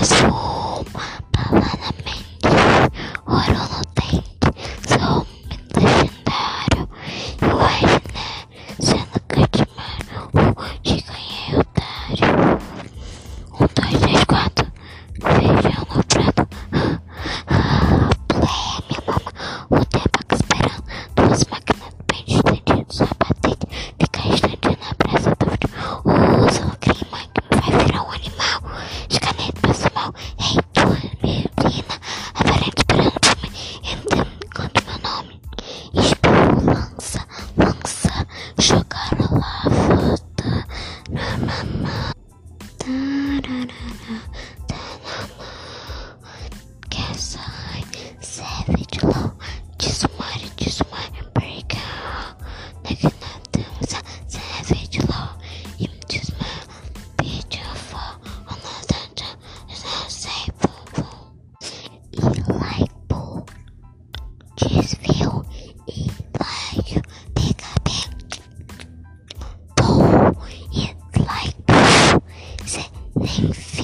was Casai, Savage Law, Desmaio, Desmaio, Breaker, Nagnatamos, Savage. Thanks.